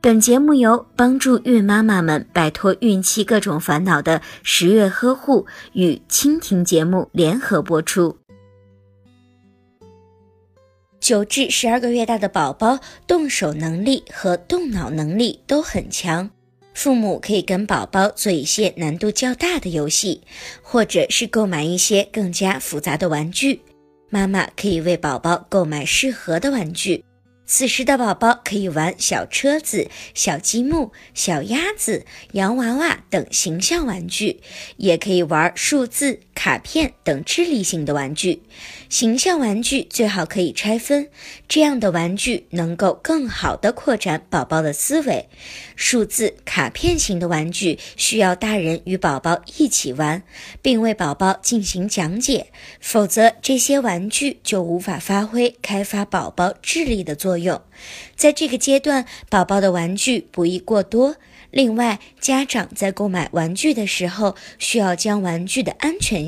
本节目由帮助孕妈妈们摆脱孕期各种烦恼的十月呵护与蜻蜓节目联合播出。九至十二个月大的宝宝动手能力和动脑能力都很强，父母可以跟宝宝做一些难度较大的游戏，或者是购买一些更加复杂的玩具。妈妈可以为宝宝购买适合的玩具。此时的宝宝可以玩小车子、小积木、小鸭子、洋娃娃等形象玩具，也可以玩数字、卡片等智力性的玩具。形象玩具最好可以拆分，这样的玩具能够更好的扩展宝宝的思维。数字、卡片型的玩具需要大人与宝宝一起玩，并为宝宝进行讲解，否则这些玩具就无法发挥开发宝宝智力的作用。用，在这个阶段，宝宝的玩具不宜过多。另外，家长在购买玩具的时候，需要将玩具的安全